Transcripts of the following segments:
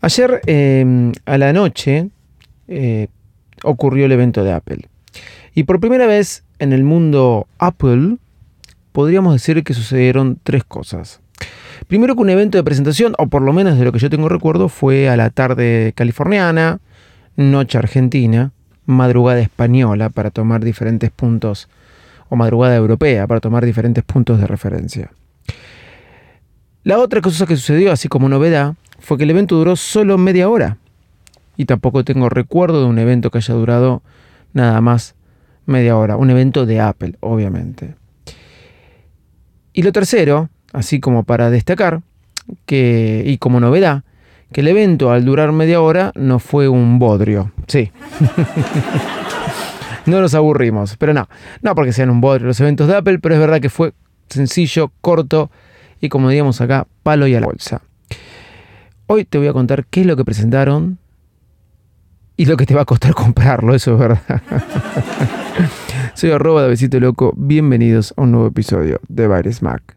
Ayer em, a la noche eh, ocurrió el evento de Apple. Y por primera vez en el mundo Apple podríamos decir que sucedieron tres cosas. Primero que un evento de presentación, o por lo menos de lo que yo tengo recuerdo, fue a la tarde californiana, noche argentina, madrugada española para tomar diferentes puntos, o madrugada europea para tomar diferentes puntos de referencia. La otra cosa que sucedió, así como novedad, fue que el evento duró solo media hora. Y tampoco tengo recuerdo de un evento que haya durado nada más media hora. Un evento de Apple, obviamente. Y lo tercero, así como para destacar, que, y como novedad, que el evento al durar media hora no fue un bodrio. Sí. no nos aburrimos, pero no. No porque sean un bodrio los eventos de Apple, pero es verdad que fue sencillo, corto y como digamos acá, palo y a la bolsa. Hoy te voy a contar qué es lo que presentaron y lo que te va a costar comprarlo, eso es verdad. Soy arroba de Loco, bienvenidos a un nuevo episodio de Baires Mac.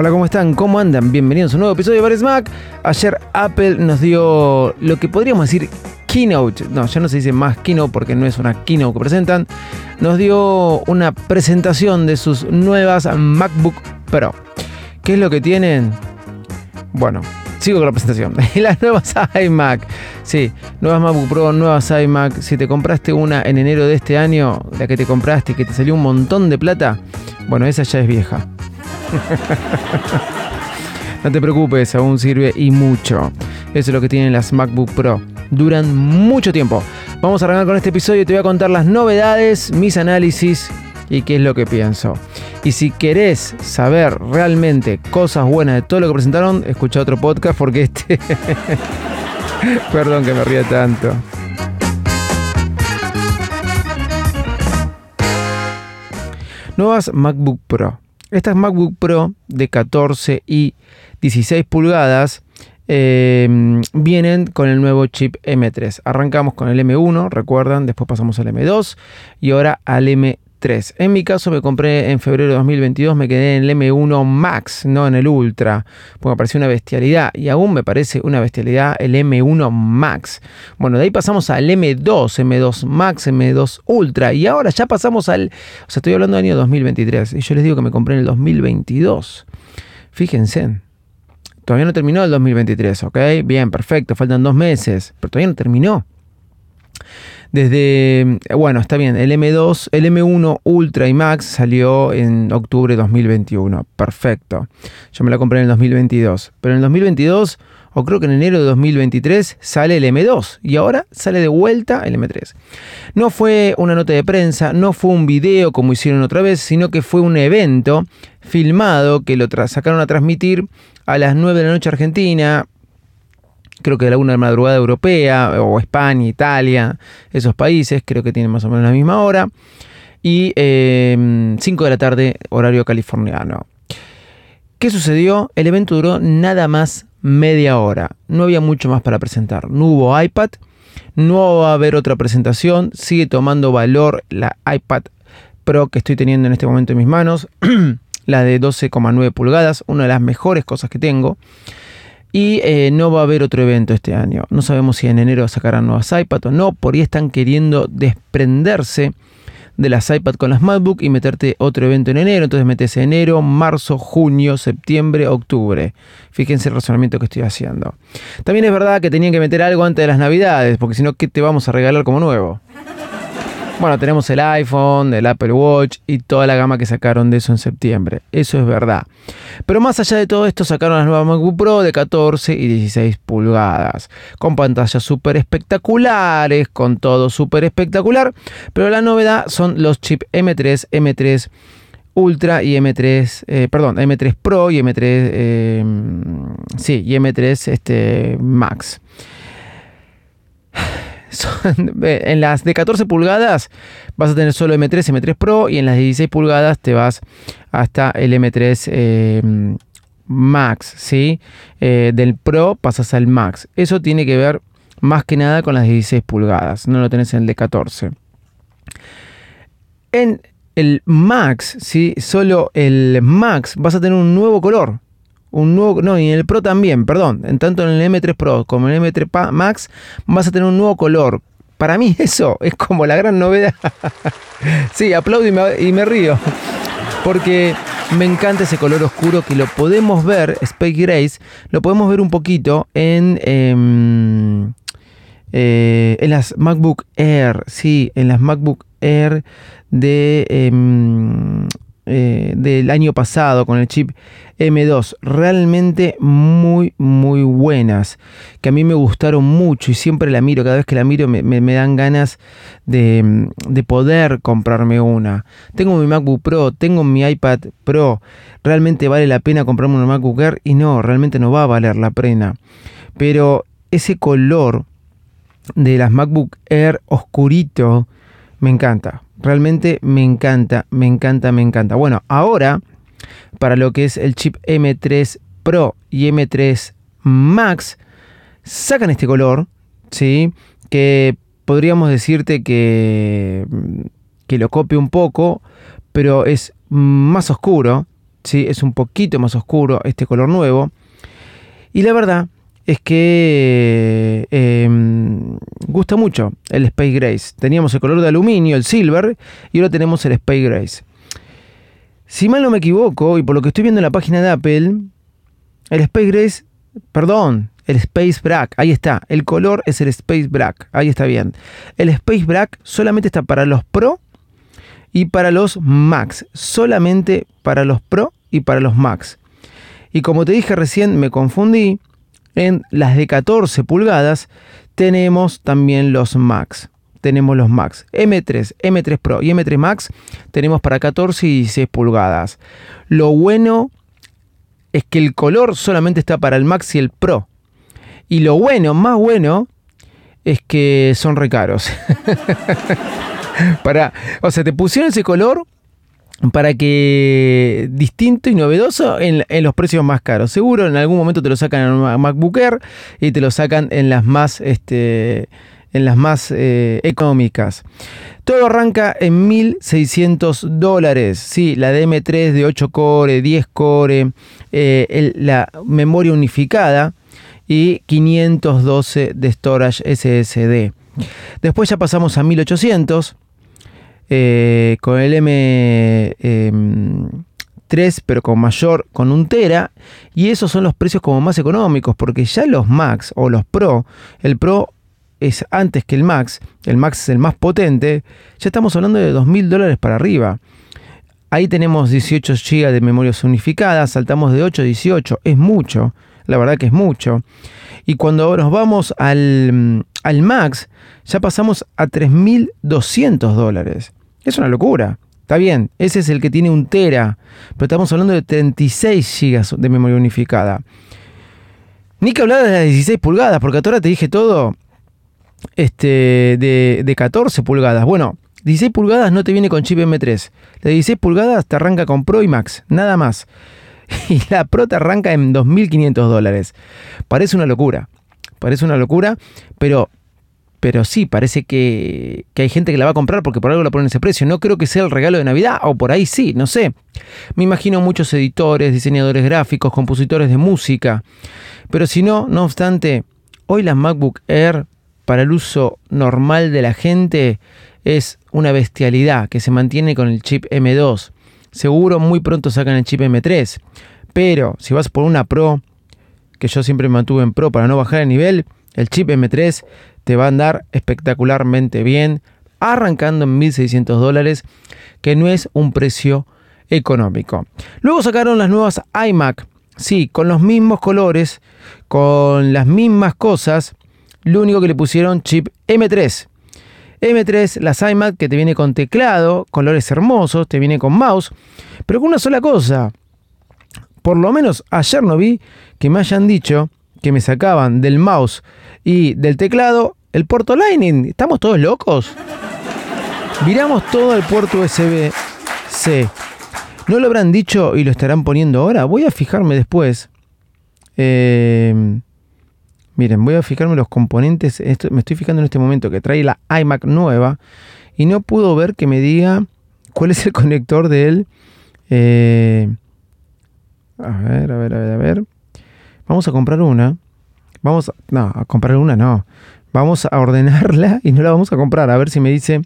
Hola, ¿cómo están? ¿Cómo andan? Bienvenidos a un nuevo episodio de Bares Mac. Ayer Apple nos dio lo que podríamos decir keynote. No, ya no se dice más keynote porque no es una keynote que presentan. Nos dio una presentación de sus nuevas MacBook Pro. ¿Qué es lo que tienen? Bueno, sigo con la presentación. Las nuevas iMac. Sí, nuevas MacBook Pro, nuevas iMac. Si te compraste una en enero de este año, la que te compraste y que te salió un montón de plata, bueno, esa ya es vieja. no te preocupes, aún sirve y mucho. Eso es lo que tienen las MacBook Pro. Duran mucho tiempo. Vamos a arrancar con este episodio y te voy a contar las novedades, mis análisis y qué es lo que pienso. Y si querés saber realmente cosas buenas de todo lo que presentaron, escucha otro podcast porque este... Perdón que me ría tanto. Nuevas MacBook Pro. Estas MacBook Pro de 14 y 16 pulgadas em, vienen con el nuevo chip M3. Arrancamos con el M1, recuerdan, después pasamos al M2 y ahora al M3. En mi caso me compré en febrero de 2022, me quedé en el M1 Max, no en el Ultra, porque me pareció una bestialidad y aún me parece una bestialidad el M1 Max. Bueno, de ahí pasamos al M2, M2 Max, M2 Ultra y ahora ya pasamos al, o sea, estoy hablando del año 2023 y yo les digo que me compré en el 2022. Fíjense. Todavía no terminó el 2023, ¿ok? Bien, perfecto, faltan dos meses, pero todavía no terminó. Desde, bueno, está bien, el M2, el M1 Ultra y Max salió en octubre de 2021. Perfecto. Yo me la compré en el 2022. Pero en el 2022, o creo que en enero de 2023, sale el M2. Y ahora sale de vuelta el M3. No fue una nota de prensa, no fue un video como hicieron otra vez, sino que fue un evento filmado que lo sacaron a transmitir a las 9 de la noche argentina, creo que de la una de madrugada europea, o España, Italia, esos países, creo que tienen más o menos la misma hora, y 5 em, de la tarde, horario californiano. ¿Qué sucedió? El evento duró nada más media hora, no había mucho más para presentar, no hubo iPad, no va a haber otra presentación, sigue tomando valor la iPad Pro que estoy teniendo en este momento en mis manos, la de 12,9 pulgadas, una de las mejores cosas que tengo. Y eh, no va a haber otro evento este año. No sabemos si en enero sacarán nuevas iPad o no. Por ahí están queriendo desprenderse de las iPad con las MacBook y meterte otro evento en enero. Entonces metes enero, marzo, junio, septiembre, octubre. Fíjense el razonamiento que estoy haciendo. También es verdad que tenían que meter algo antes de las navidades, porque si no, ¿qué te vamos a regalar como nuevo? Bueno, tenemos el iPhone, el Apple Watch y toda la gama que sacaron de eso en septiembre. Eso es verdad. Pero más allá de todo esto, sacaron las nuevas MacBook Pro de 14 y 16 pulgadas. Con pantallas súper espectaculares, con todo súper espectacular. Pero la novedad son los chips M3, M3 Ultra y M3, eh, perdón, M3 Pro y M3, eh, sí, y M3 este, Max. En las de 14 pulgadas vas a tener solo M3, M3 Pro y en las de 16 pulgadas te vas hasta el M3 eh, Max, ¿sí? Eh, del Pro pasas al Max. Eso tiene que ver más que nada con las 16 pulgadas, no lo tenés en el de 14. En el Max, ¿sí? solo el Max vas a tener un nuevo color. Un nuevo, no, y en el Pro también, perdón. En tanto en el M3 Pro como en el M3 Max vas a tener un nuevo color. Para mí eso es como la gran novedad. sí, aplaudo y me, río. Porque me encanta ese color oscuro que lo podemos ver, Space Grace, lo podemos ver un poquito en, em, eh, en las MacBook Air. Sí, en las MacBook Air de, em, eh, del año pasado con el chip M2. Realmente muy, muy buenas. Que a mí me gustaron mucho y siempre la miro. Cada vez que la miro me, dan ganas de, de, poder comprarme una. Tengo mi MacBook Pro, tengo mi iPad Pro. Realmente vale la pena comprarme una MacBook Air y no, realmente no va a valer la pena. Pero ese color de las MacBook Air oscurito me encanta. Realmente me encanta, me encanta, me encanta. Bueno, ahora para lo que es el chip M3 Pro y M3 Max, sacan este color, ¿sí? Que podríamos decirte que, que lo copie un poco, pero es más oscuro, ¿sí? Es un poquito más oscuro este color nuevo. Y la verdad es que em, gusta mucho el Space Grace. Teníamos el color de aluminio, el silver, y ahora tenemos el Space Grace. Si mal no me equivoco, y por lo que estoy viendo en la página de Apple, el Space Grace, perdón, el Space Black, ahí está, el color es el Space Black, ahí está bien. El Space Black solamente está para los Pro y para los Max, solamente para los Pro y para los Max. Y como te dije recién, me confundí, en las de 14 pulgadas tenemos también los Max. Tenemos los Max. M3, M3 Pro y M3 Max tenemos para 14 y 16 pulgadas. Lo bueno es que el color solamente está para el Max y el Pro. Y lo bueno, más bueno, es que son recaros. para, o sea, te pusieron ese color para que distinto y novedoso en, los precios más caros. Seguro en algún momento te lo sacan en MacBook Air y te lo sacan en las más, este, en las más eh, económicas. Todo arranca en 1.600 dólares. Sí, la DM3 de 8 core, 10 core, eh, la memoria unificada y 512 de storage SSD. Después ya pasamos a 1800 eh, con el M3, em, pero con mayor, con un Tera, y esos son los precios como más económicos, porque ya los Max o los Pro, el Pro es antes que el Max, el Max es el más potente, ya estamos hablando de 2.000 dólares para arriba. Ahí tenemos 18 GB de memoria unificada, saltamos de 8 a 18, es mucho, la verdad que es mucho. Y cuando nos vamos al, al Max, ya pasamos a 3.200 dólares. Es una locura. Está bien, ese es el que tiene un tera, pero estamos hablando de 36 GB de memoria unificada. Ni que hablar de las 16 pulgadas, porque ahora te dije todo este, de, de 14 pulgadas. Bueno, 16 pulgadas no te viene con chip M3. La 16 pulgadas te arranca con Pro y Max, nada más. Y la Pro te arranca en 2.500 dólares. Parece una locura. Parece una locura, pero pero sí, parece que, hay gente que la va a comprar porque por algo la ponen ese precio. No creo que sea el regalo de Navidad, o por ahí sí, no sé. Me imagino muchos editores, diseñadores gráficos, compositores de música. Pero si no, no obstante, hoy las MacBook Air para el uso normal de la gente es una bestialidad que se mantiene con el chip M2. Seguro muy pronto sacan el chip M3. Pero si vas por una Pro, que yo siempre mantuve en Pro para no bajar el nivel, el chip M3 te va a andar espectacularmente bien, arrancando en 1.600 dólares, que no es un precio económico. Luego sacaron las nuevas iMac, sí, con los mismos colores, con las mismas cosas, lo único que le pusieron chip M3. M3, las iMac que te viene con teclado, colores hermosos, te viene con mouse, pero con una sola cosa. Por lo menos ayer no vi que me hayan dicho que me sacaban del mouse y del teclado el puerto Lightning. ¿Estamos todos locos? Miramos todo el puerto USB-C. ¿No lo habrán dicho y lo estarán poniendo ahora? Voy a fijarme después. Eh, Miren, voy a fijarme los componentes. Esto, me estoy fijando en este momento que trae la iMac nueva y no puedo ver que me diga cuál es el conector de él. Eh, a ver, a ver, a ver, a ver. Vamos a comprar una. Vamos a, no, a comprar una no. Vamos a ordenarla y no la vamos a comprar. A ver si me dice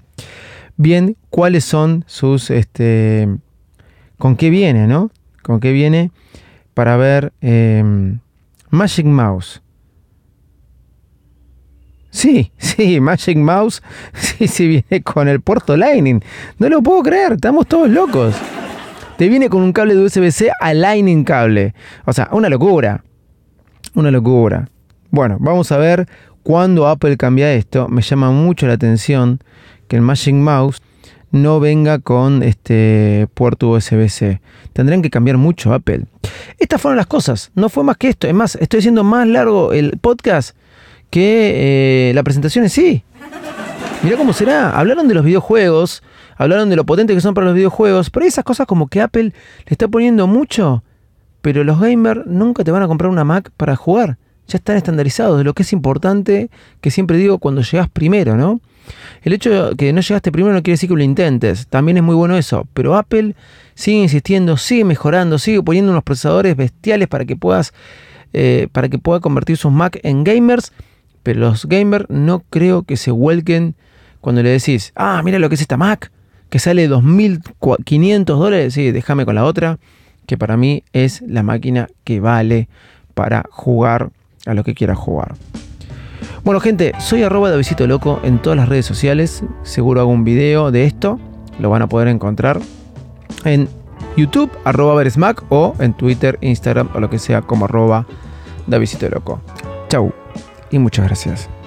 bien cuáles son sus, este, con qué viene, ¿no? Con qué viene para ver em, Magic Mouse. Sí, sí, Magic Mouse, sí, sí viene con el puerto Lightning. No lo puedo creer, estamos todos locos. Te viene con un cable de USB-C a Lightning cable. O sea, una locura. Una locura. Bueno, vamos a ver cuándo Apple cambia esto. Me llama mucho la atención que el Magic Mouse no venga con este puerto USB-C. Tendrán que cambiar mucho Apple. Estas fueron las cosas. No fue más que esto. Es más, estoy haciendo más largo el podcast que eh, la presentación en sí. Mirá cómo será. Hablaron de los videojuegos, hablaron de lo potente que son para los videojuegos, pero hay esas cosas como que Apple le está poniendo mucho, pero los gamers nunca te van a comprar una Mac para jugar. Ya están estandarizados lo que es importante, que siempre digo cuando llegas primero, ¿no? El hecho de que no llegaste primero no quiere decir que lo intentes, también es muy bueno eso, pero Apple sigue insistiendo, sigue mejorando, sigue poniendo unos procesadores bestiales para que puedas, eh, para que pueda convertir sus Mac en gamers, pero los gamers no creo que se vuelquen cuando le decís, ah, mira lo que es esta Mac, que sale 2.500 dólares, sí, déjame con la otra, que para mí es la máquina que vale para jugar a lo que quieras jugar. Bueno, gente, soy arroba de Visito Loco en todas las redes sociales. Seguro hago un video de esto. Lo van a poder encontrar en YouTube, arroba Veresmac, o en Twitter, Instagram o lo que sea como arroba de Visito Loco. Chau y muchas gracias.